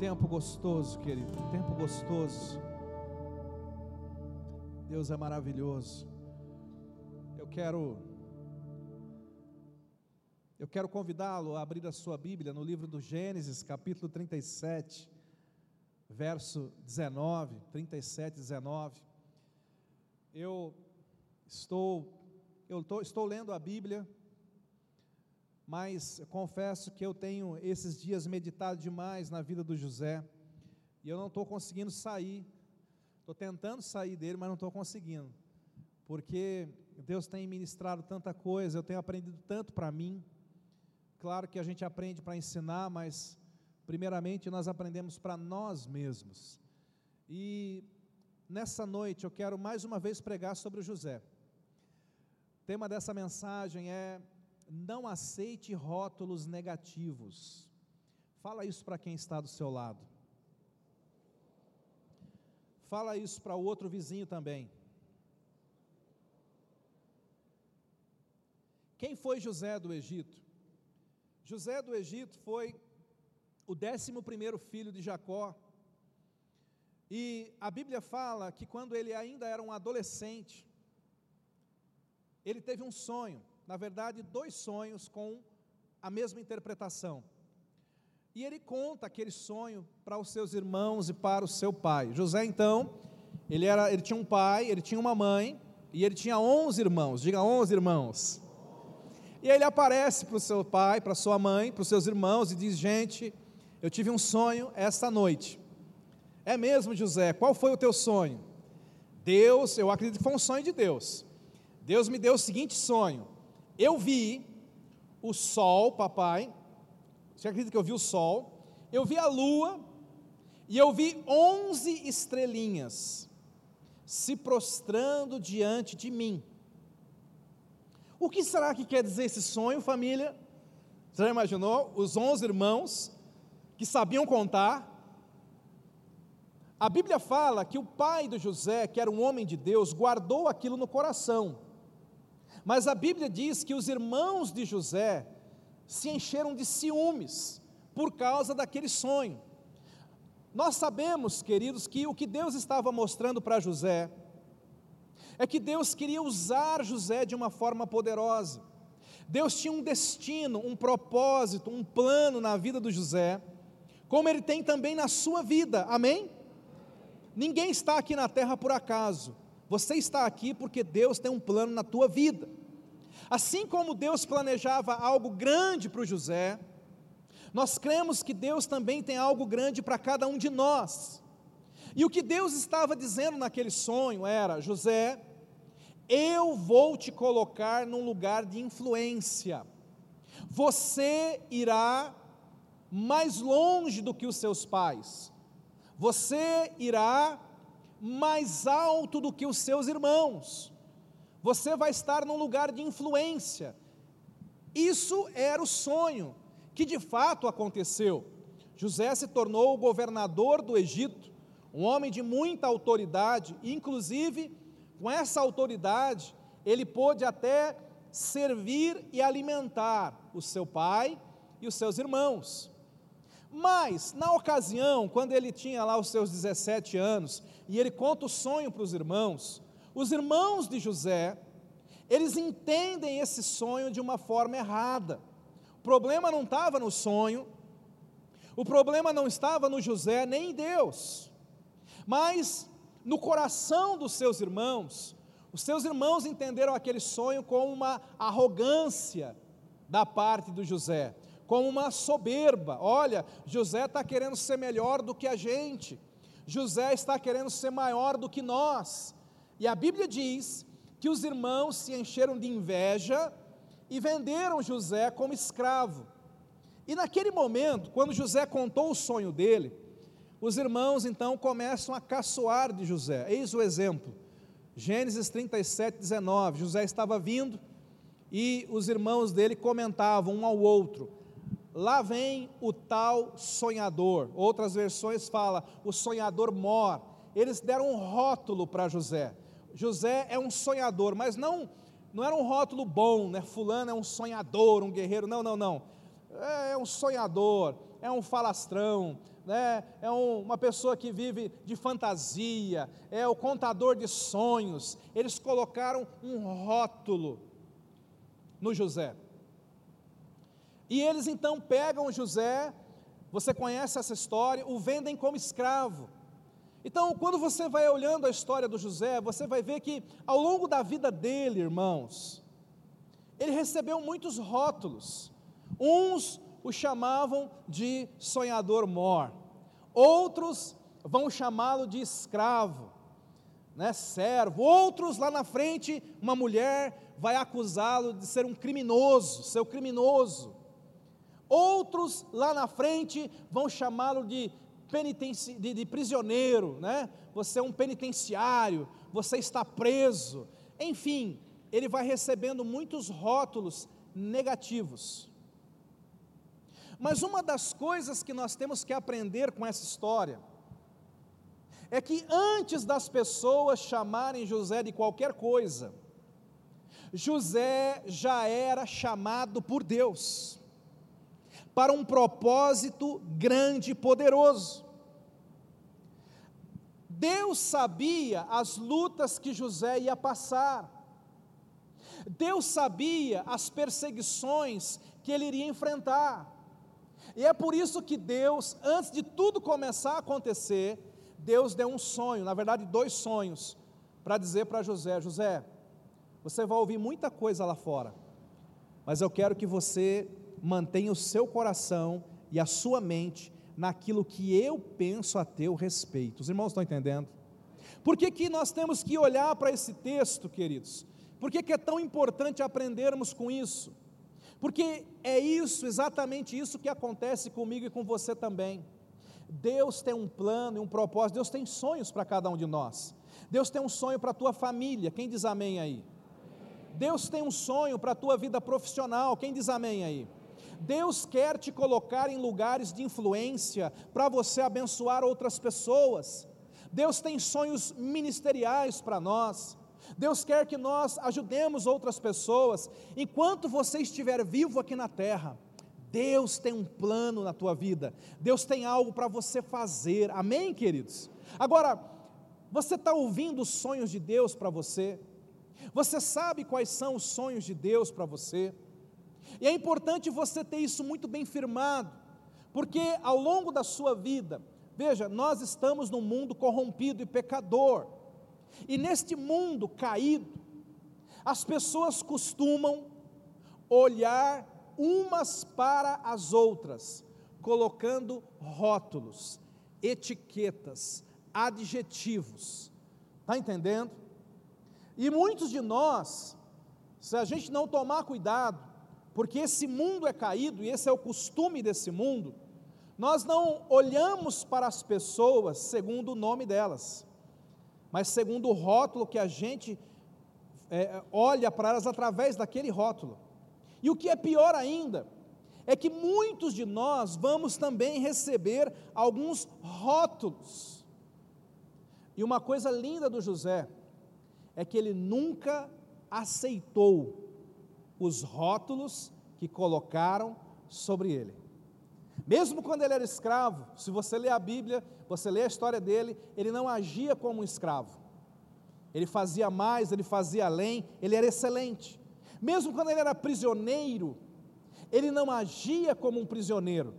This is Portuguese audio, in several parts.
tempo gostoso, querido, tempo gostoso. Deus é maravilhoso. Eu quero eu quero convidá-lo a abrir a sua Bíblia no livro do Gênesis, capítulo 37, verso 19, 37, 19. Eu estou eu tô, estou lendo a Bíblia mas confesso que eu tenho esses dias meditado demais na vida do José e eu não estou conseguindo sair. Estou tentando sair dele, mas não estou conseguindo, porque Deus tem ministrado tanta coisa, eu tenho aprendido tanto para mim. Claro que a gente aprende para ensinar, mas primeiramente nós aprendemos para nós mesmos. E nessa noite eu quero mais uma vez pregar sobre o José. O tema dessa mensagem é não aceite rótulos negativos. Fala isso para quem está do seu lado. Fala isso para o outro vizinho também. Quem foi José do Egito? José do Egito foi o décimo primeiro filho de Jacó. E a Bíblia fala que quando ele ainda era um adolescente, ele teve um sonho na verdade, dois sonhos com a mesma interpretação. E ele conta aquele sonho para os seus irmãos e para o seu pai. José, então, ele, era, ele tinha um pai, ele tinha uma mãe, e ele tinha onze irmãos, diga onze irmãos. E aí ele aparece para o seu pai, para sua mãe, para os seus irmãos e diz: Gente, eu tive um sonho esta noite. É mesmo, José, qual foi o teu sonho? Deus, eu acredito que foi um sonho de Deus. Deus me deu o seguinte sonho: eu vi o sol, papai. Você acredita que eu vi o sol? Eu vi a lua e eu vi onze estrelinhas se prostrando diante de mim. O que será que quer dizer esse sonho, família? Você já imaginou? Os onze irmãos que sabiam contar. A Bíblia fala que o pai do José, que era um homem de Deus, guardou aquilo no coração. Mas a Bíblia diz que os irmãos de José se encheram de ciúmes por causa daquele sonho. Nós sabemos, queridos, que o que Deus estava mostrando para José é que Deus queria usar José de uma forma poderosa. Deus tinha um destino, um propósito, um plano na vida do José, como ele tem também na sua vida, amém? Ninguém está aqui na terra por acaso. Você está aqui porque Deus tem um plano na tua vida. Assim como Deus planejava algo grande para o José, nós cremos que Deus também tem algo grande para cada um de nós. E o que Deus estava dizendo naquele sonho era: José, eu vou te colocar num lugar de influência. Você irá mais longe do que os seus pais. Você irá mais alto do que os seus irmãos. Você vai estar num lugar de influência. Isso era o sonho que de fato aconteceu. José se tornou o governador do Egito, um homem de muita autoridade, inclusive com essa autoridade, ele pôde até servir e alimentar o seu pai e os seus irmãos. Mas, na ocasião, quando ele tinha lá os seus 17 anos, e ele conta o sonho para os irmãos, os irmãos de José, eles entendem esse sonho de uma forma errada. O problema não estava no sonho, o problema não estava no José nem em Deus, mas no coração dos seus irmãos. Os seus irmãos entenderam aquele sonho como uma arrogância da parte do José como uma soberba. Olha, José está querendo ser melhor do que a gente, José está querendo ser maior do que nós. E a Bíblia diz que os irmãos se encheram de inveja e venderam José como escravo. E naquele momento, quando José contou o sonho dele, os irmãos então começam a caçoar de José. Eis o exemplo. Gênesis 37, 19. José estava vindo e os irmãos dele comentavam um ao outro: Lá vem o tal sonhador. Outras versões fala o sonhador mor. Eles deram um rótulo para José. José é um sonhador, mas não não era um rótulo bom, né? Fulano é um sonhador, um guerreiro. Não, não, não. é um sonhador, é um falastrão, né? é um, uma pessoa que vive de fantasia, é o contador de sonhos. Eles colocaram um rótulo no José. E eles então pegam José, você conhece essa história, o vendem como escravo. Então, quando você vai olhando a história do José, você vai ver que ao longo da vida dele, irmãos, ele recebeu muitos rótulos. Uns o chamavam de sonhador mor, outros vão chamá-lo de escravo, né, servo. Outros lá na frente, uma mulher vai acusá-lo de ser um criminoso, ser um criminoso. Outros lá na frente vão chamá-lo de, penitenci... de, de prisioneiro, né? Você é um penitenciário, você está preso. Enfim, ele vai recebendo muitos rótulos negativos. Mas uma das coisas que nós temos que aprender com essa história é que antes das pessoas chamarem José de qualquer coisa, José já era chamado por Deus para um propósito grande e poderoso. Deus sabia as lutas que José ia passar. Deus sabia as perseguições que ele iria enfrentar. E é por isso que Deus, antes de tudo começar a acontecer, Deus deu um sonho, na verdade, dois sonhos, para dizer para José: José, você vai ouvir muita coisa lá fora, mas eu quero que você mantenha o seu coração e a sua mente naquilo que eu penso a teu respeito. Os irmãos estão entendendo? Por que, que nós temos que olhar para esse texto, queridos? Por que, que é tão importante aprendermos com isso? Porque é isso, exatamente isso que acontece comigo e com você também. Deus tem um plano e um propósito, Deus tem sonhos para cada um de nós. Deus tem um sonho para a tua família, quem diz amém aí? Deus tem um sonho para a tua vida profissional, quem diz amém aí? Deus quer te colocar em lugares de influência para você abençoar outras pessoas. Deus tem sonhos ministeriais para nós. Deus quer que nós ajudemos outras pessoas. Enquanto você estiver vivo aqui na terra, Deus tem um plano na tua vida. Deus tem algo para você fazer. Amém, queridos? Agora, você está ouvindo os sonhos de Deus para você? Você sabe quais são os sonhos de Deus para você? E é importante você ter isso muito bem firmado, porque ao longo da sua vida, veja, nós estamos num mundo corrompido e pecador. E neste mundo caído, as pessoas costumam olhar umas para as outras, colocando rótulos, etiquetas, adjetivos. Está entendendo? E muitos de nós, se a gente não tomar cuidado, porque esse mundo é caído e esse é o costume desse mundo, nós não olhamos para as pessoas segundo o nome delas mas segundo o rótulo que a gente é, olha para elas através daquele rótulo. E o que é pior ainda, é que muitos de nós vamos também receber alguns rótulos. E uma coisa linda do José é que ele nunca aceitou os rótulos que colocaram sobre ele. Mesmo quando ele era escravo, se você ler a Bíblia, você lê a história dele, ele não agia como um escravo. Ele fazia mais, ele fazia além, ele era excelente. Mesmo quando ele era prisioneiro, ele não agia como um prisioneiro.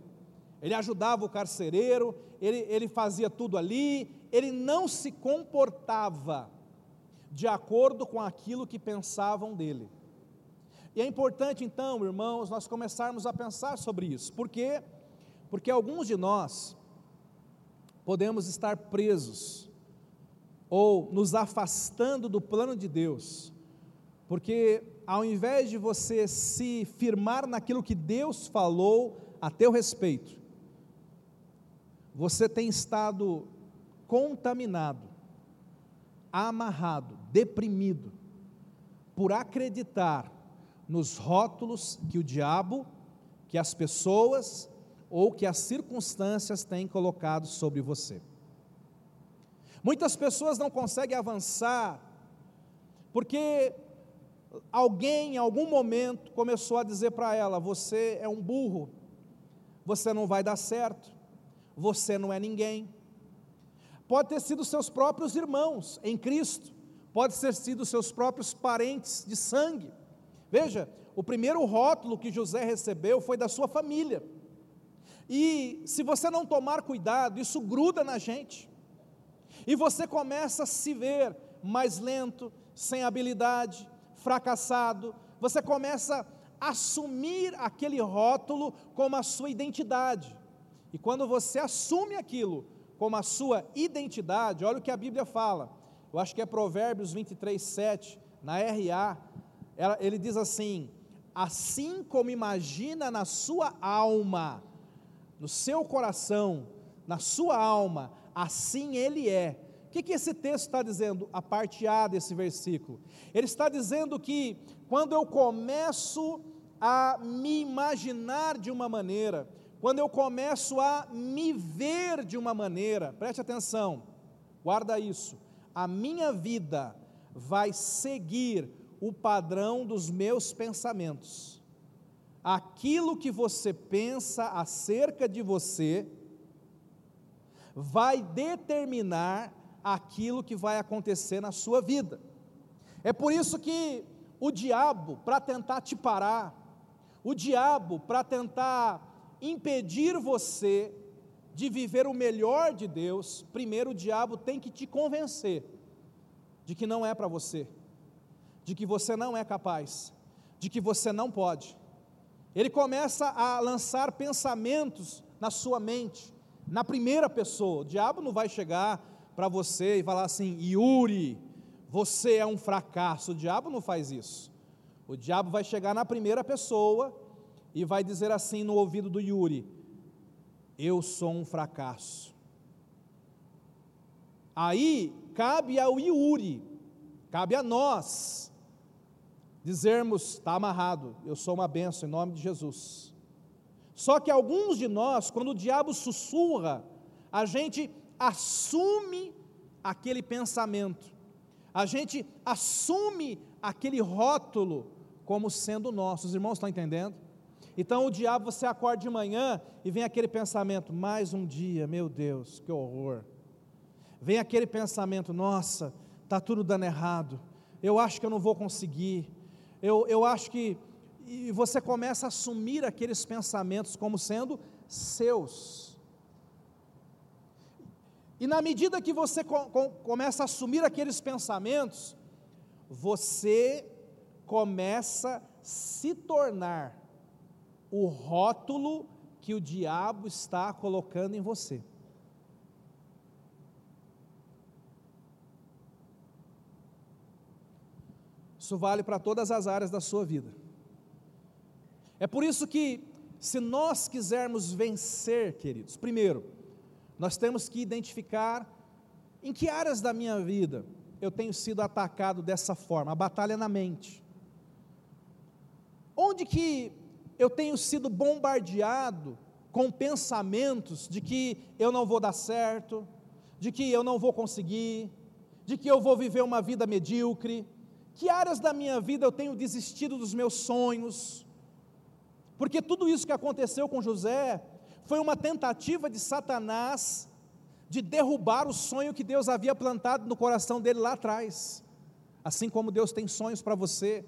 Ele ajudava o carcereiro, ele, ele fazia tudo ali, ele não se comportava de acordo com aquilo que pensavam dele. E é importante então, irmãos, nós começarmos a pensar sobre isso, porque porque alguns de nós podemos estar presos ou nos afastando do plano de Deus, porque ao invés de você se firmar naquilo que Deus falou a teu respeito, você tem estado contaminado, amarrado, deprimido, por acreditar nos rótulos que o diabo, que as pessoas, ou que as circunstâncias têm colocado sobre você. Muitas pessoas não conseguem avançar porque alguém em algum momento começou a dizer para ela: você é um burro, você não vai dar certo, você não é ninguém. Pode ter sido seus próprios irmãos em Cristo, pode ter sido seus próprios parentes de sangue. Veja, o primeiro rótulo que José recebeu foi da sua família. E se você não tomar cuidado, isso gruda na gente. E você começa a se ver mais lento, sem habilidade, fracassado. Você começa a assumir aquele rótulo como a sua identidade. E quando você assume aquilo como a sua identidade, olha o que a Bíblia fala. Eu acho que é Provérbios 23, 7, na RA. Ela, ele diz assim: Assim como imagina na sua alma, no seu coração, na sua alma, assim ele é. O que, que esse texto está dizendo? A parte A desse versículo. Ele está dizendo que quando eu começo a me imaginar de uma maneira, quando eu começo a me ver de uma maneira, preste atenção, guarda isso, a minha vida vai seguir o padrão dos meus pensamentos. Aquilo que você pensa acerca de você vai determinar aquilo que vai acontecer na sua vida. É por isso que o diabo, para tentar te parar, o diabo, para tentar impedir você de viver o melhor de Deus, primeiro o diabo tem que te convencer de que não é para você, de que você não é capaz, de que você não pode. Ele começa a lançar pensamentos na sua mente, na primeira pessoa. O diabo não vai chegar para você e falar assim: Yuri, você é um fracasso. O diabo não faz isso. O diabo vai chegar na primeira pessoa e vai dizer assim no ouvido do Yuri: Eu sou um fracasso. Aí cabe ao Yuri, cabe a nós, dizermos: está amarrado, eu sou uma benção em nome de Jesus. Só que alguns de nós, quando o diabo sussurra, a gente assume aquele pensamento, a gente assume aquele rótulo como sendo nosso. Os irmãos estão entendendo? Então o diabo, você acorda de manhã e vem aquele pensamento: mais um dia, meu Deus, que horror. Vem aquele pensamento: nossa, está tudo dando errado, eu acho que eu não vou conseguir, eu, eu acho que. E você começa a assumir aqueles pensamentos como sendo seus. E na medida que você co começa a assumir aqueles pensamentos, você começa a se tornar o rótulo que o diabo está colocando em você. Isso vale para todas as áreas da sua vida. É por isso que, se nós quisermos vencer, queridos, primeiro, nós temos que identificar em que áreas da minha vida eu tenho sido atacado dessa forma, a batalha na mente. Onde que eu tenho sido bombardeado com pensamentos de que eu não vou dar certo, de que eu não vou conseguir, de que eu vou viver uma vida medíocre. Que áreas da minha vida eu tenho desistido dos meus sonhos? Porque tudo isso que aconteceu com José foi uma tentativa de Satanás de derrubar o sonho que Deus havia plantado no coração dele lá atrás. Assim como Deus tem sonhos para você,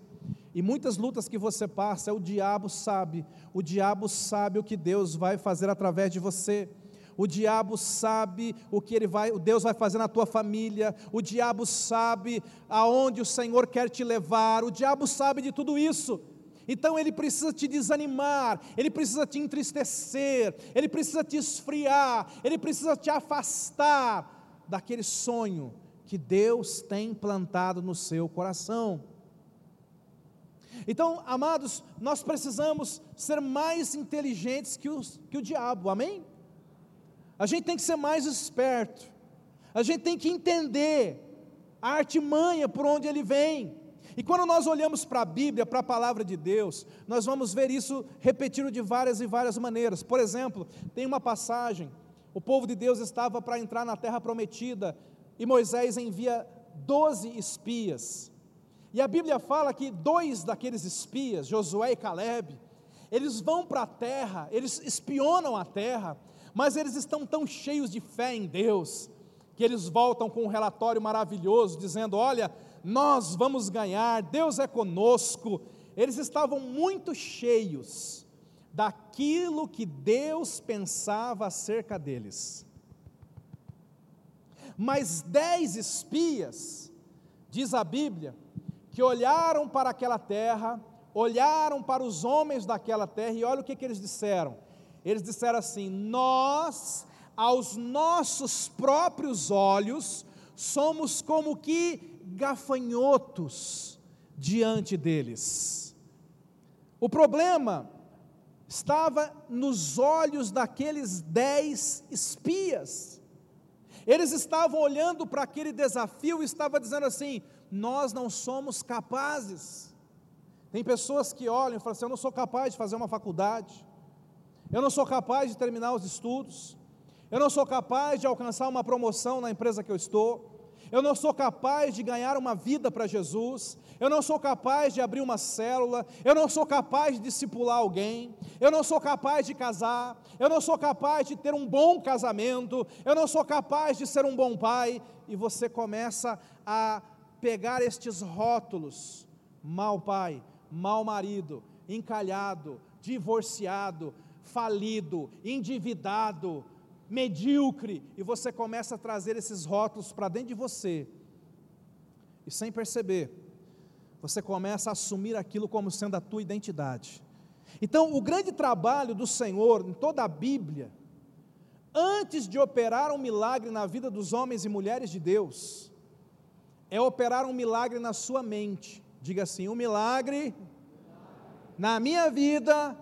e muitas lutas que você passa, o diabo sabe, o diabo sabe o que Deus vai fazer através de você. O diabo sabe o que ele vai, o Deus vai fazer na tua família. O diabo sabe aonde o Senhor quer te levar. O diabo sabe de tudo isso. Então ele precisa te desanimar, ele precisa te entristecer, ele precisa te esfriar, ele precisa te afastar daquele sonho que Deus tem plantado no seu coração. Então, amados, nós precisamos ser mais inteligentes que, os, que o diabo, amém? A gente tem que ser mais esperto, a gente tem que entender a artimanha por onde ele vem. E quando nós olhamos para a Bíblia, para a palavra de Deus, nós vamos ver isso repetido de várias e várias maneiras. Por exemplo, tem uma passagem: o povo de Deus estava para entrar na terra prometida e Moisés envia doze espias. E a Bíblia fala que dois daqueles espias, Josué e Caleb, Eles vão para a terra, eles espionam a terra, mas eles estão tão cheios de fé em Deus, que eles voltam com um relatório maravilhoso, dizendo: Olha, nós vamos ganhar, Deus é conosco. Eles estavam muito cheios daquilo que Deus pensava acerca deles. Mas dez espias, diz a Bíblia, que olharam para aquela terra, olharam para os homens daquela terra, e olha o que, que eles disseram. Eles disseram assim: Nós, aos nossos próprios olhos, somos como que gafanhotos diante deles. O problema estava nos olhos daqueles dez espias. Eles estavam olhando para aquele desafio e estavam dizendo assim: Nós não somos capazes. Tem pessoas que olham e falam assim: Eu não sou capaz de fazer uma faculdade, eu não sou capaz de terminar os estudos, eu não sou capaz de alcançar uma promoção na empresa que eu estou, eu não sou capaz de ganhar uma vida para Jesus, eu não sou capaz de abrir uma célula, eu não sou capaz de discipular alguém, eu não sou capaz de casar, eu não sou capaz de ter um bom casamento, eu não sou capaz de ser um bom pai, e você começa a pegar estes rótulos: mau pai, mau marido, encalhado, divorciado, falido, endividado, medíocre, e você começa a trazer esses rótulos para dentro de você, e sem perceber, você começa a assumir aquilo como sendo a tua identidade. Então, o grande trabalho do Senhor em toda a Bíblia, antes de operar um milagre na vida dos homens e mulheres de Deus, é operar um milagre na sua mente. Diga assim: um milagre na minha vida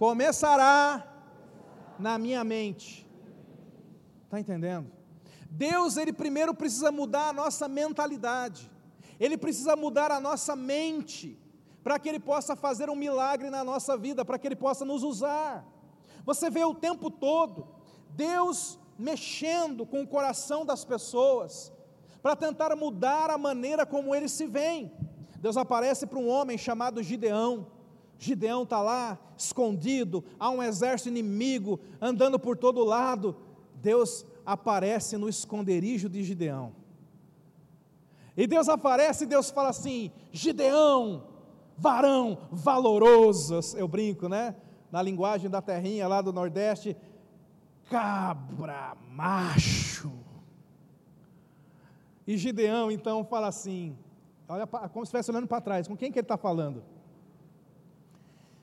começará na minha mente. Está entendendo? Deus, ele primeiro precisa mudar a nossa mentalidade, ele precisa mudar a nossa mente, para que ele possa fazer um milagre na nossa vida, para que ele possa nos usar. Você vê o tempo todo Deus mexendo com o coração das pessoas, para tentar mudar a maneira como eles se veem. Deus aparece para um homem chamado Gideão, Gideão está lá, escondido, há um exército inimigo andando por todo lado. Deus aparece no esconderijo de Gideão. E Deus aparece e Deus fala assim: Gideão, varão valoroso, eu brinco, né? Na linguagem da terrinha lá do Nordeste, cabra macho. E Gideão então fala assim: olha como se estivesse olhando para trás, com quem que ele está falando?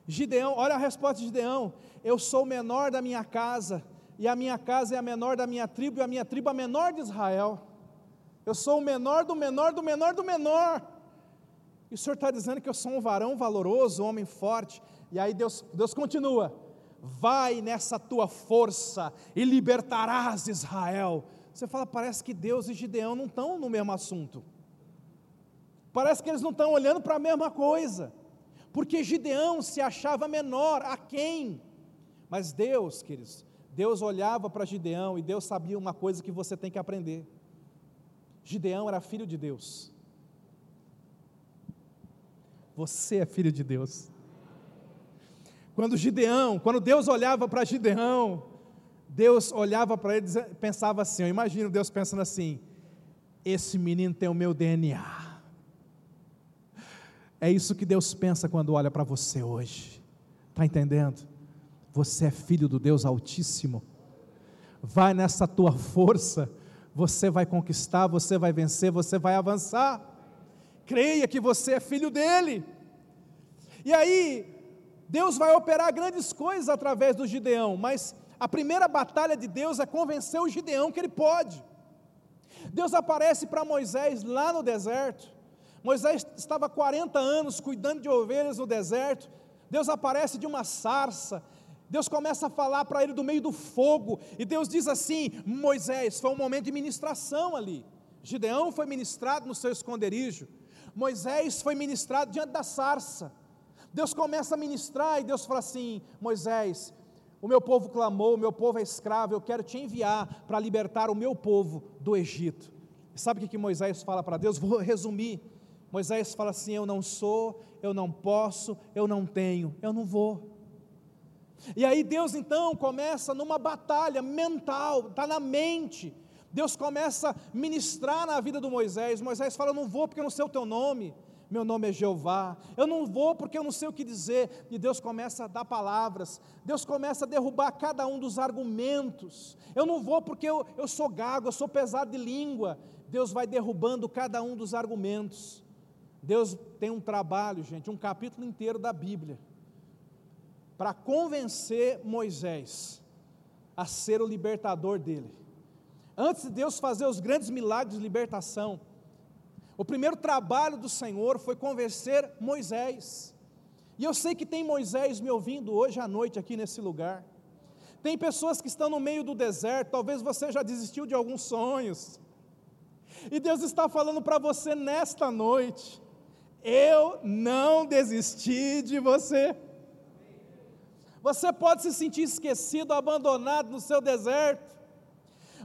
Gideão, olha a resposta de Gideão: Eu sou o menor da minha casa, e a minha casa é a menor da minha tribo, e a minha tribo é a menor de Israel. Eu sou o menor do menor do menor do menor. E o Senhor está dizendo que eu sou um varão valoroso, um homem forte. E aí Deus, Deus continua: Vai nessa tua força e libertarás Israel. Você fala, parece que Deus e Gideão não estão no mesmo assunto. Parece que eles não estão olhando para a mesma coisa porque Gideão se achava menor, a quem? Mas Deus, queridos, Deus olhava para Gideão e Deus sabia uma coisa que você tem que aprender. Gideão era filho de Deus. Você é filho de Deus. Quando Gideão, quando Deus olhava para Gideão, Deus olhava para ele e pensava assim: eu imagino Deus pensando assim: esse menino tem o meu DNA é isso que Deus pensa quando olha para você hoje. Está entendendo? Você é filho do Deus Altíssimo. Vai nessa tua força, você vai conquistar, você vai vencer, você vai avançar. Creia que você é filho dele. E aí, Deus vai operar grandes coisas através do Gideão, mas a primeira batalha de Deus é convencer o Gideão que ele pode. Deus aparece para Moisés lá no deserto Moisés estava 40 anos cuidando de ovelhas no deserto. Deus aparece de uma sarça. Deus começa a falar para ele do meio do fogo. E Deus diz assim: Moisés, foi um momento de ministração ali. Gideão foi ministrado no seu esconderijo. Moisés foi ministrado diante da sarça. Deus começa a ministrar e Deus fala assim: Moisés, o meu povo clamou, o meu povo é escravo, eu quero te enviar para libertar o meu povo do Egito. sabe o que, Moisés fala para Deus? Vou resumir. Moisés fala assim: Eu não sou, eu não posso, eu não tenho, eu não vou. E aí Deus então começa numa batalha mental, está na mente. Deus começa a ministrar na vida do Moisés. Moisés fala: Eu não vou porque eu não sei o teu nome. Meu nome é Jeová. Eu não vou porque eu não sei o que dizer. E Deus começa a dar palavras. Deus começa a derrubar cada um dos argumentos. Eu não vou porque eu, eu sou gago, eu sou pesado de língua. Deus vai derrubando cada um dos argumentos. Deus tem um trabalho, gente, um capítulo inteiro da Bíblia, para convencer Moisés a ser o libertador dele. Antes de Deus fazer os grandes milagres de libertação, o primeiro trabalho do Senhor foi convencer Moisés. E eu sei que tem Moisés me ouvindo hoje à noite aqui nesse lugar. Tem pessoas que estão no meio do deserto, talvez você já desistiu de alguns sonhos. E Deus está falando para você nesta noite: eu não desisti de você. Você pode se sentir esquecido, abandonado no seu deserto,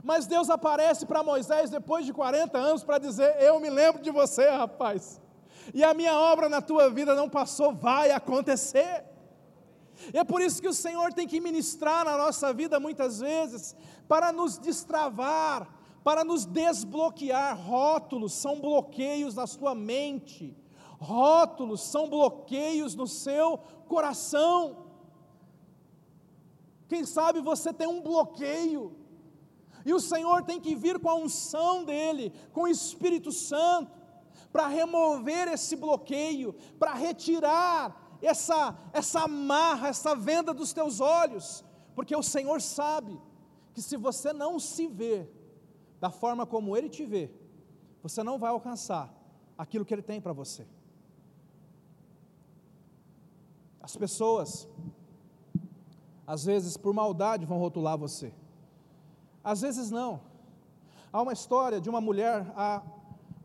mas Deus aparece para Moisés depois de 40 anos para dizer: Eu me lembro de você, rapaz, e a minha obra na tua vida não passou, vai acontecer. E é por isso que o Senhor tem que ministrar na nossa vida muitas vezes, para nos destravar, para nos desbloquear. Rótulos são bloqueios na sua mente Rótulos são bloqueios no seu coração. Quem sabe você tem um bloqueio, e o Senhor tem que vir com a unção dEle, com o Espírito Santo, para remover esse bloqueio, para retirar essa, essa amarra, essa venda dos teus olhos, porque o Senhor sabe que se você não se vê da forma como Ele te vê, você não vai alcançar aquilo que Ele tem para você. As pessoas, às vezes por maldade, vão rotular você, às vezes não. Há uma história de uma mulher, a,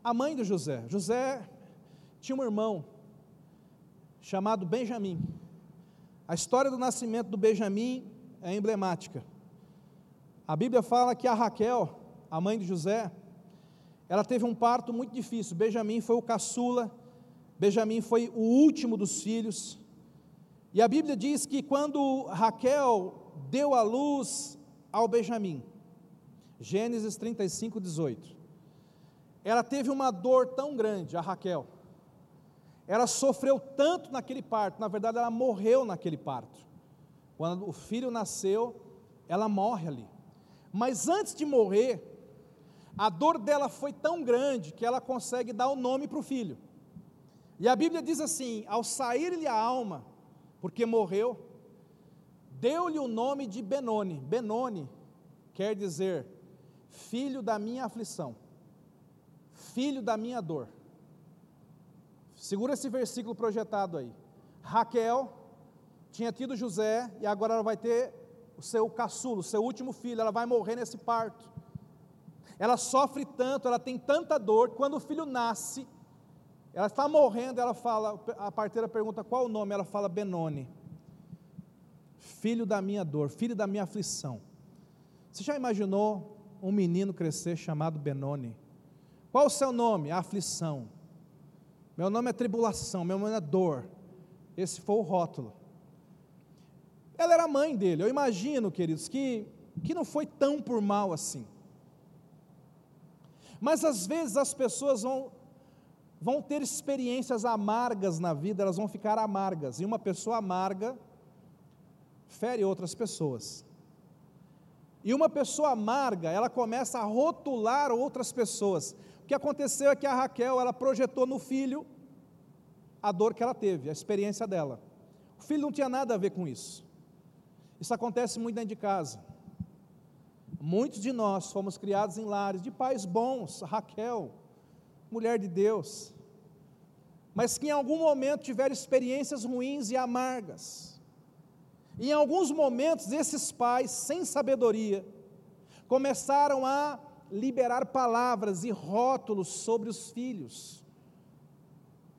a mãe do José. José tinha um irmão chamado Benjamim. A história do nascimento do Benjamim é emblemática. A Bíblia fala que a Raquel, a mãe de José, ela teve um parto muito difícil. Benjamim foi o caçula, Benjamim foi o último dos filhos. E a Bíblia diz que quando Raquel deu a luz ao Benjamim, Gênesis 35, 18, ela teve uma dor tão grande, a Raquel, ela sofreu tanto naquele parto, na verdade ela morreu naquele parto. Quando o filho nasceu, ela morre ali. Mas antes de morrer, a dor dela foi tão grande que ela consegue dar o nome para o filho. E a Bíblia diz assim: ao sair-lhe a alma, porque morreu, deu-lhe o nome de Benoni. Benoni quer dizer filho da minha aflição, filho da minha dor. Segura esse versículo projetado aí. Raquel tinha tido José e agora ela vai ter o seu caçulo, o seu último filho, ela vai morrer nesse parto. Ela sofre tanto, ela tem tanta dor, quando o filho nasce, ela está morrendo, ela fala, a parteira pergunta qual o nome, ela fala Benoni. Filho da minha dor, filho da minha aflição. Você já imaginou um menino crescer chamado Benoni? Qual o seu nome? aflição. Meu nome é tribulação, meu nome é dor. Esse foi o rótulo. Ela era mãe dele. Eu imagino, queridos, que, que não foi tão por mal assim. Mas às vezes as pessoas vão vão ter experiências amargas na vida, elas vão ficar amargas. E uma pessoa amarga fere outras pessoas. E uma pessoa amarga, ela começa a rotular outras pessoas. O que aconteceu é que a Raquel, ela projetou no filho a dor que ela teve, a experiência dela. O filho não tinha nada a ver com isso. Isso acontece muito dentro de casa. Muitos de nós fomos criados em lares de pais bons, Raquel, mulher de Deus, mas que em algum momento tiveram experiências ruins e amargas. E em alguns momentos, esses pais, sem sabedoria, começaram a liberar palavras e rótulos sobre os filhos.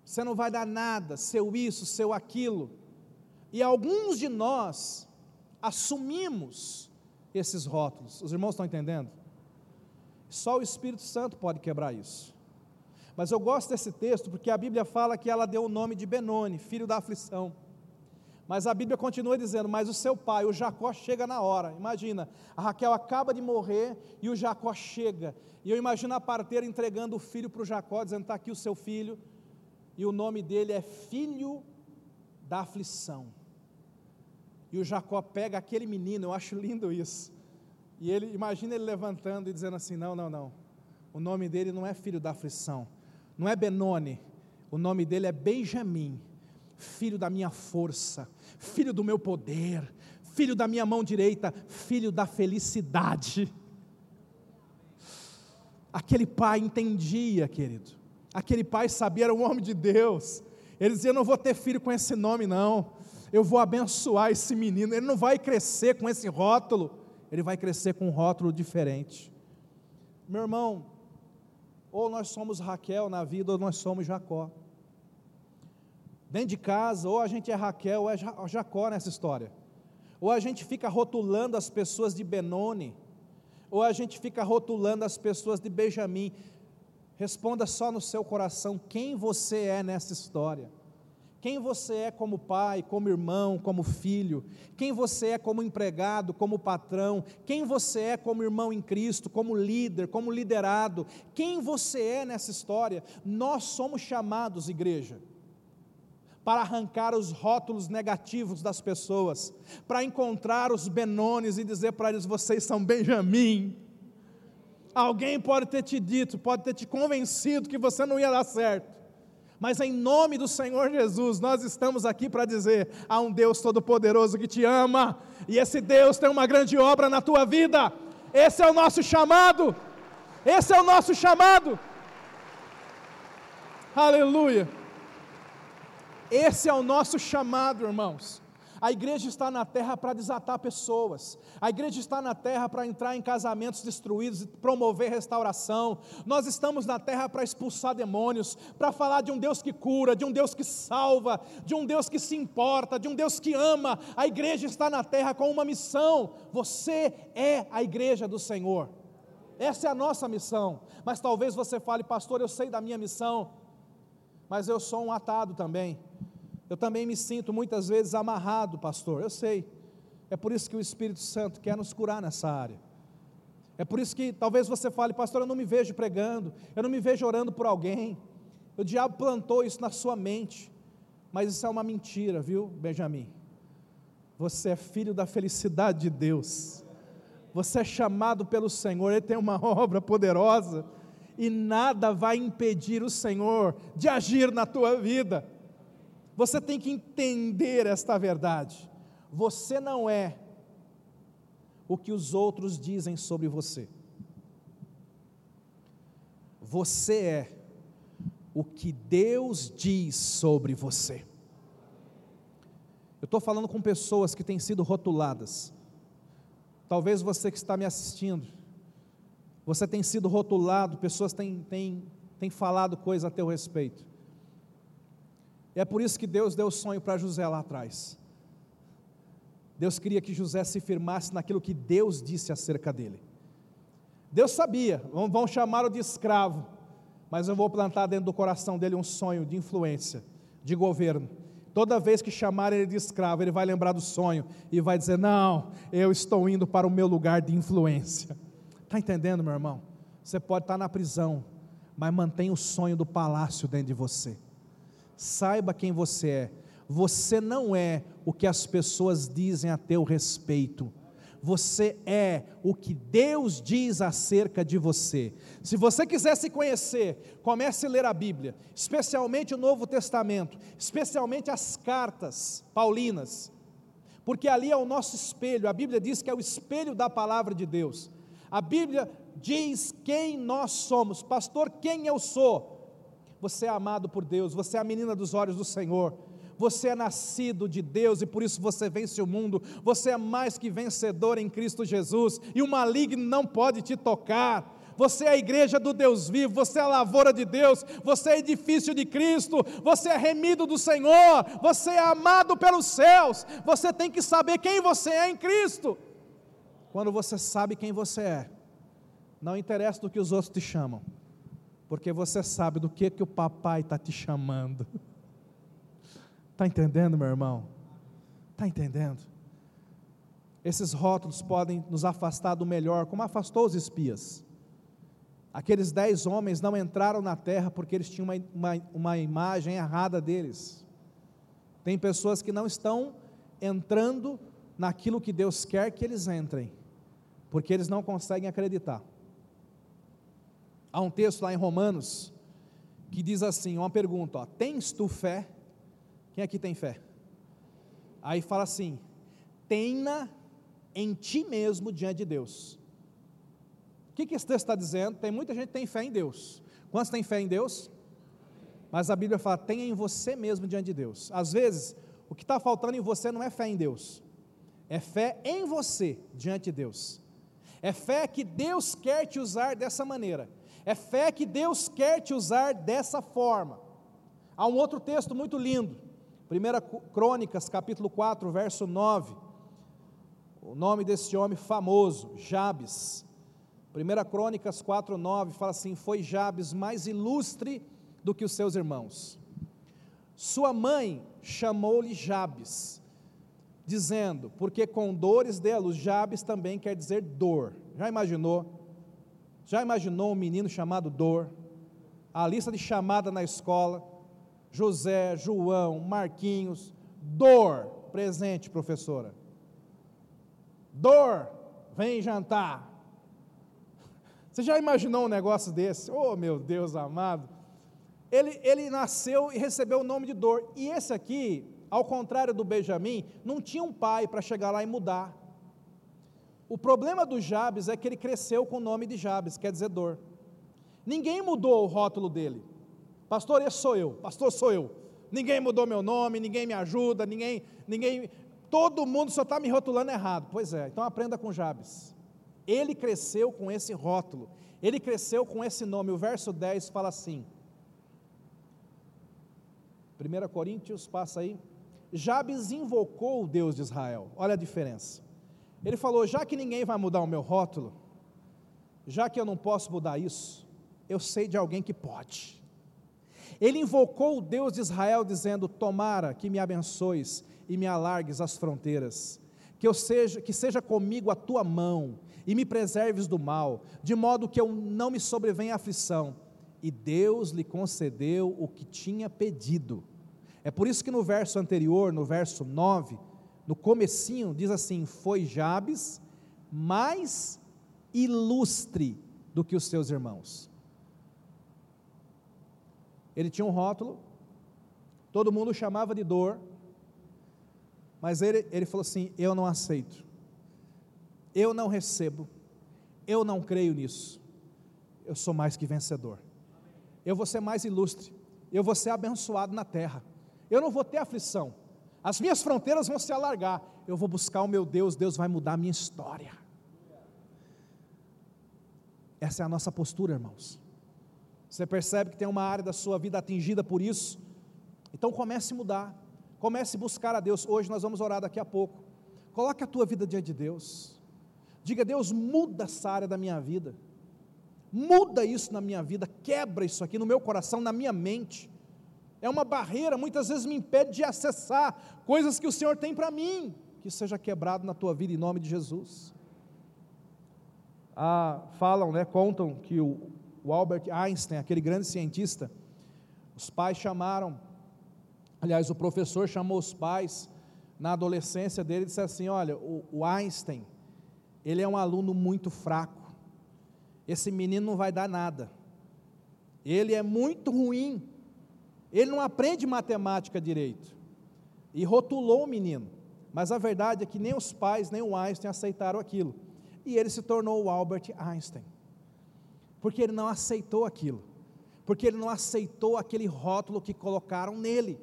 Você não vai dar nada, seu isso, seu aquilo. E alguns de nós assumimos esses rótulos. Os irmãos estão entendendo? Só o Espírito Santo pode quebrar isso. Mas eu gosto desse texto porque a Bíblia fala que ela deu o nome de Benoni, filho da aflição. Mas a Bíblia continua dizendo: Mas o seu pai, o Jacó, chega na hora. Imagina, a Raquel acaba de morrer e o Jacó chega. E eu imagino a parteira entregando o filho para o Jacó, dizendo: Está aqui o seu filho. E o nome dele é Filho da Aflição. E o Jacó pega aquele menino, eu acho lindo isso. E ele, imagina ele levantando e dizendo assim: Não, não, não. O nome dele não é Filho da Aflição, não é Benoni. O nome dele é Benjamim filho da minha força, filho do meu poder, filho da minha mão direita, filho da felicidade. Aquele pai entendia, querido. Aquele pai sabia, era um homem de Deus. Ele dizia: Eu não vou ter filho com esse nome, não. Eu vou abençoar esse menino. Ele não vai crescer com esse rótulo. Ele vai crescer com um rótulo diferente. Meu irmão, ou nós somos Raquel na vida, ou nós somos Jacó dentro de casa, ou a gente é Raquel ou é Jacó nessa história. Ou a gente fica rotulando as pessoas de Benoni, ou a gente fica rotulando as pessoas de Benjamim. Responda só no seu coração quem você é nessa história. Quem você é como pai, como irmão, como filho, quem você é como empregado, como patrão, quem você é como irmão em Cristo, como líder, como liderado, quem você é nessa história. Nós somos chamados, igreja, para arrancar os rótulos negativos das pessoas, para encontrar os Benones e dizer para eles: vocês são Benjamim. Alguém pode ter te dito, pode ter te convencido que você não ia dar certo, mas em nome do Senhor Jesus, nós estamos aqui para dizer: há um Deus Todo-Poderoso que te ama, e esse Deus tem uma grande obra na tua vida, esse é o nosso chamado, esse é o nosso chamado. Aleluia. Esse é o nosso chamado, irmãos. A igreja está na terra para desatar pessoas. A igreja está na terra para entrar em casamentos destruídos e promover restauração. Nós estamos na terra para expulsar demônios, para falar de um Deus que cura, de um Deus que salva, de um Deus que se importa, de um Deus que ama. A igreja está na terra com uma missão. Você é a igreja do Senhor. Essa é a nossa missão. Mas talvez você fale, pastor, eu sei da minha missão, mas eu sou um atado também. Eu também me sinto muitas vezes amarrado, pastor, eu sei. É por isso que o Espírito Santo quer nos curar nessa área. É por isso que talvez você fale, pastor, eu não me vejo pregando, eu não me vejo orando por alguém. O diabo plantou isso na sua mente, mas isso é uma mentira, viu, Benjamin? Você é filho da felicidade de Deus, você é chamado pelo Senhor, Ele tem uma obra poderosa, e nada vai impedir o Senhor de agir na tua vida. Você tem que entender esta verdade. Você não é o que os outros dizem sobre você. Você é o que Deus diz sobre você. Eu estou falando com pessoas que têm sido rotuladas. Talvez você que está me assistindo, você tem sido rotulado, pessoas têm, têm, têm falado coisa a teu respeito. É por isso que Deus deu o sonho para José lá atrás. Deus queria que José se firmasse naquilo que Deus disse acerca dele. Deus sabia, vão, chamá-lo de escravo, mas eu vou plantar dentro do coração dele um sonho de influência, de governo. Toda vez que chamarem ele de escravo, ele vai lembrar do sonho e vai dizer: Não, eu estou indo para o meu lugar de influência. Está entendendo, meu irmão? Você pode estar na prisão, mas mantém o sonho do palácio dentro de você saiba quem você é. Você não é o que as pessoas dizem a teu respeito. Você é o que Deus diz acerca de você. Se você quiser se conhecer, comece a ler a Bíblia, especialmente o Novo Testamento, especialmente as cartas paulinas, porque ali é o nosso espelho. A Bíblia diz que é o espelho da palavra de Deus. A Bíblia diz quem nós somos. Pastor, quem eu sou? Você é amado por Deus, você é a menina dos olhos do Senhor. Você é nascido de Deus e por isso você vence o mundo. Você é mais que vencedor em Cristo Jesus e o maligno não pode te tocar. Você é a igreja do Deus vivo, você é a lavoura de Deus, você é edifício de Cristo, você é remido do Senhor, você é amado pelos céus. Você tem que saber quem você é em Cristo. Quando você sabe quem você é, não interessa do que os outros te chamam. Porque você sabe do que, que o papai está te chamando. Está entendendo, meu irmão? Está entendendo? Esses rótulos podem nos afastar do melhor, como afastou os espias. Aqueles dez homens não entraram na terra porque eles tinham uma, uma, uma imagem errada deles. Tem pessoas que não estão entrando naquilo que Deus quer que eles entrem, porque eles não conseguem acreditar. Há um texto lá em Romanos que diz assim: uma pergunta, ó, tens tu fé? Quem aqui tem fé? Aí fala assim: tenha em ti mesmo diante de Deus. O que, que esse texto está dizendo? Tem muita gente que tem fé em Deus. Quantos tem fé em Deus? Mas a Bíblia fala: tenha em você mesmo diante de Deus. Às vezes, o que está faltando em você não é fé em Deus, é fé em você diante de Deus. É fé que Deus quer te usar dessa maneira. É fé que Deus quer te usar dessa forma. Há um outro texto muito lindo, 1 Crônicas, capítulo 4, verso 9. O nome desse homem famoso, Jabes. 1 Crônicas 4, 9 fala assim: Foi Jabes mais ilustre do que os seus irmãos. Sua mãe chamou-lhe Jabes, dizendo, porque com dores dela, Jabes também quer dizer dor. Já imaginou? Já imaginou um menino chamado Dor? A lista de chamada na escola: José, João, Marquinhos, Dor, presente, professora. Dor, vem jantar. Você já imaginou um negócio desse? Oh, meu Deus amado. Ele, ele nasceu e recebeu o nome de Dor. E esse aqui, ao contrário do Benjamim, não tinha um pai para chegar lá e mudar. O problema do Jabes é que ele cresceu com o nome de Jabes, quer dizer dor. Ninguém mudou o rótulo dele. Pastor, esse sou eu. Pastor, sou eu. Ninguém mudou meu nome, ninguém me ajuda, ninguém, ninguém, todo mundo só está me rotulando errado. Pois é, então aprenda com Jabes. Ele cresceu com esse rótulo, ele cresceu com esse nome. O verso 10 fala assim: 1 Coríntios, passa aí. Jabes invocou o Deus de Israel. Olha a diferença. Ele falou: já que ninguém vai mudar o meu rótulo, já que eu não posso mudar isso, eu sei de alguém que pode. Ele invocou o Deus de Israel, dizendo: Tomara que me abençoes e me alargues as fronteiras, que eu seja, que seja comigo a tua mão e me preserves do mal, de modo que eu não me sobrevenha aflição. E Deus lhe concedeu o que tinha pedido. É por isso que no verso anterior, no verso 9, no comecinho diz assim: foi Jabes mais ilustre do que os seus irmãos. Ele tinha um rótulo, todo mundo chamava de dor, mas ele, ele falou assim: Eu não aceito, eu não recebo, eu não creio nisso, eu sou mais que vencedor, eu vou ser mais ilustre, eu vou ser abençoado na terra, eu não vou ter aflição, as minhas fronteiras vão se alargar. Eu vou buscar o meu Deus, Deus vai mudar a minha história. Essa é a nossa postura, irmãos. Você percebe que tem uma área da sua vida atingida por isso? Então comece a mudar. Comece a buscar a Deus. Hoje nós vamos orar daqui a pouco. Coloque a tua vida diante de Deus. Diga, Deus, muda essa área da minha vida. Muda isso na minha vida, quebra isso aqui no meu coração, na minha mente é uma barreira, muitas vezes me impede de acessar coisas que o Senhor tem para mim, que seja quebrado na tua vida em nome de Jesus. Ah, falam, né, contam que o, o Albert Einstein, aquele grande cientista, os pais chamaram, aliás, o professor chamou os pais na adolescência dele e disse assim: Olha, o, o Einstein, ele é um aluno muito fraco, esse menino não vai dar nada, ele é muito ruim, ele não aprende matemática direito. E rotulou o menino. Mas a verdade é que nem os pais, nem o Einstein aceitaram aquilo. E ele se tornou o Albert Einstein. Porque ele não aceitou aquilo. Porque ele não aceitou aquele rótulo que colocaram nele.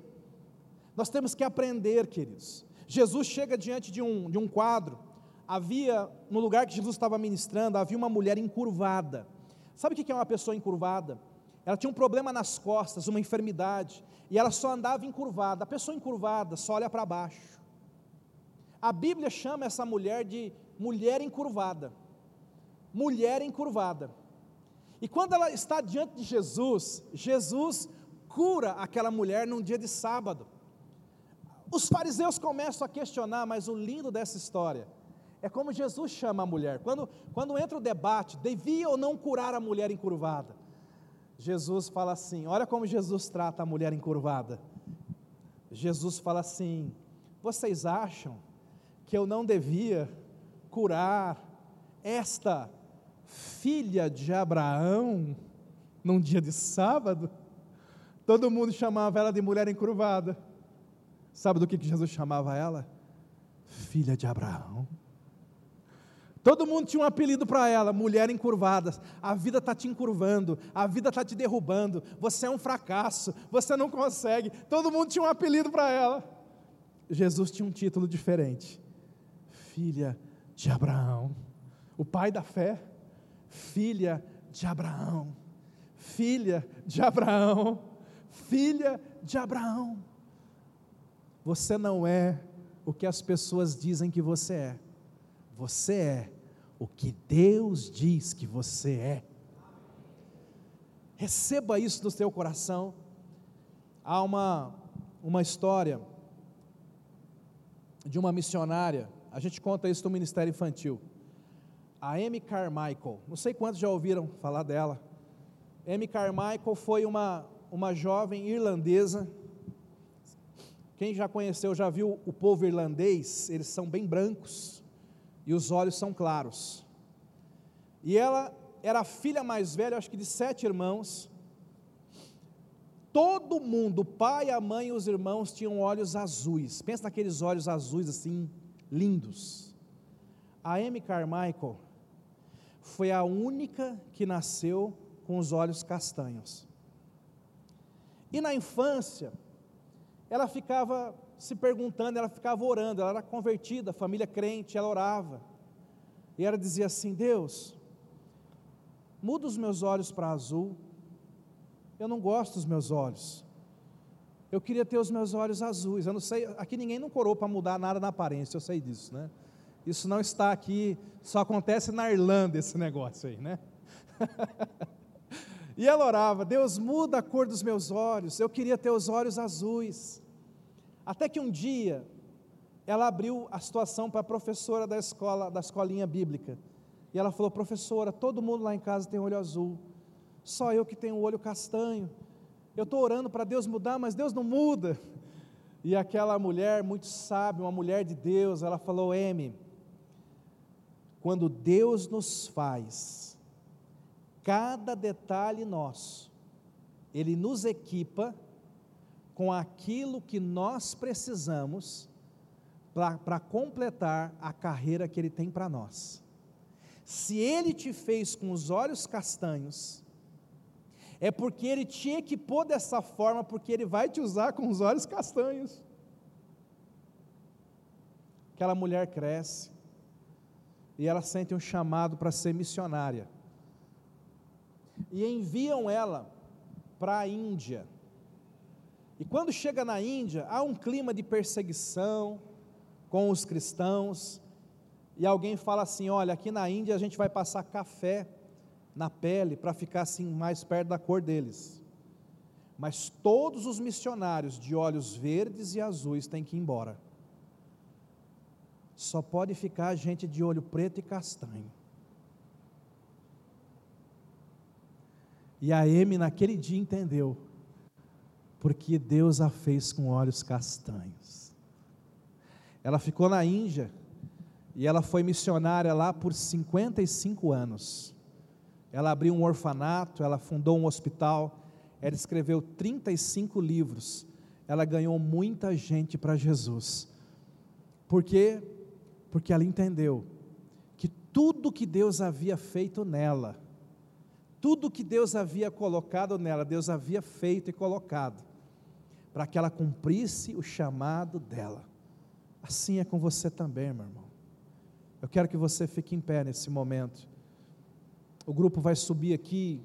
Nós temos que aprender, queridos. Jesus chega diante de um, de um quadro. Havia, no lugar que Jesus estava ministrando, havia uma mulher encurvada. Sabe o que é uma pessoa encurvada? Ela tinha um problema nas costas, uma enfermidade, e ela só andava encurvada. A pessoa encurvada só olha para baixo. A Bíblia chama essa mulher de mulher encurvada. Mulher encurvada. E quando ela está diante de Jesus, Jesus cura aquela mulher num dia de sábado. Os fariseus começam a questionar, mas o lindo dessa história é como Jesus chama a mulher. Quando, quando entra o debate, devia ou não curar a mulher encurvada? Jesus fala assim: olha como Jesus trata a mulher encurvada. Jesus fala assim: vocês acham que eu não devia curar esta filha de Abraão num dia de sábado? Todo mundo chamava ela de mulher encurvada. Sabe do que Jesus chamava ela? Filha de Abraão. Todo mundo tinha um apelido para ela, mulher encurvada. A vida está te encurvando, a vida está te derrubando. Você é um fracasso, você não consegue. Todo mundo tinha um apelido para ela. Jesus tinha um título diferente: Filha de Abraão. O pai da fé, filha de Abraão. Filha de Abraão. Filha de Abraão. Você não é o que as pessoas dizem que você é. Você é o que Deus diz que você é. Receba isso no seu coração. Há uma, uma história de uma missionária, a gente conta isso no Ministério Infantil. A Amy Carmichael, não sei quantos já ouviram falar dela. Amy Carmichael foi uma, uma jovem irlandesa. Quem já conheceu, já viu o povo irlandês, eles são bem brancos e os olhos são claros. E ela era a filha mais velha, acho que de sete irmãos. Todo mundo, o pai, a mãe e os irmãos tinham olhos azuis. Pensa naqueles olhos azuis assim, lindos. A Amy Carmichael foi a única que nasceu com os olhos castanhos. E na infância, ela ficava se perguntando, ela ficava orando, ela era convertida, família crente, ela orava. E ela dizia assim: Deus, muda os meus olhos para azul. Eu não gosto dos meus olhos. Eu queria ter os meus olhos azuis. Eu não sei, aqui ninguém não corou para mudar nada na aparência, eu sei disso, né? Isso não está aqui, só acontece na Irlanda esse negócio aí, né? e ela orava: Deus, muda a cor dos meus olhos. Eu queria ter os olhos azuis. Até que um dia, ela abriu a situação para a professora da escola, da escolinha bíblica. E ela falou: professora, todo mundo lá em casa tem olho azul, só eu que tenho o olho castanho. Eu estou orando para Deus mudar, mas Deus não muda. E aquela mulher, muito sábia, uma mulher de Deus, ela falou: M, quando Deus nos faz, cada detalhe nosso, Ele nos equipa com aquilo que nós precisamos para completar a carreira que Ele tem para nós. Se Ele te fez com os olhos castanhos, é porque Ele te equipou dessa forma, porque Ele vai te usar com os olhos castanhos. Aquela mulher cresce, e ela sente um chamado para ser missionária. E enviam ela para a Índia e quando chega na Índia, há um clima de perseguição com os cristãos, e alguém fala assim: olha, aqui na Índia a gente vai passar café na pele para ficar assim mais perto da cor deles. Mas todos os missionários de olhos verdes e azuis têm que ir embora. Só pode ficar gente de olho preto e castanho. E a M naquele dia entendeu porque Deus a fez com olhos castanhos. Ela ficou na Índia e ela foi missionária lá por 55 anos. Ela abriu um orfanato, ela fundou um hospital, ela escreveu 35 livros. Ela ganhou muita gente para Jesus. Por quê? Porque ela entendeu que tudo que Deus havia feito nela, tudo que Deus havia colocado nela, Deus havia feito e colocado para que ela cumprisse o chamado dela. Assim é com você também, meu irmão. Eu quero que você fique em pé nesse momento. O grupo vai subir aqui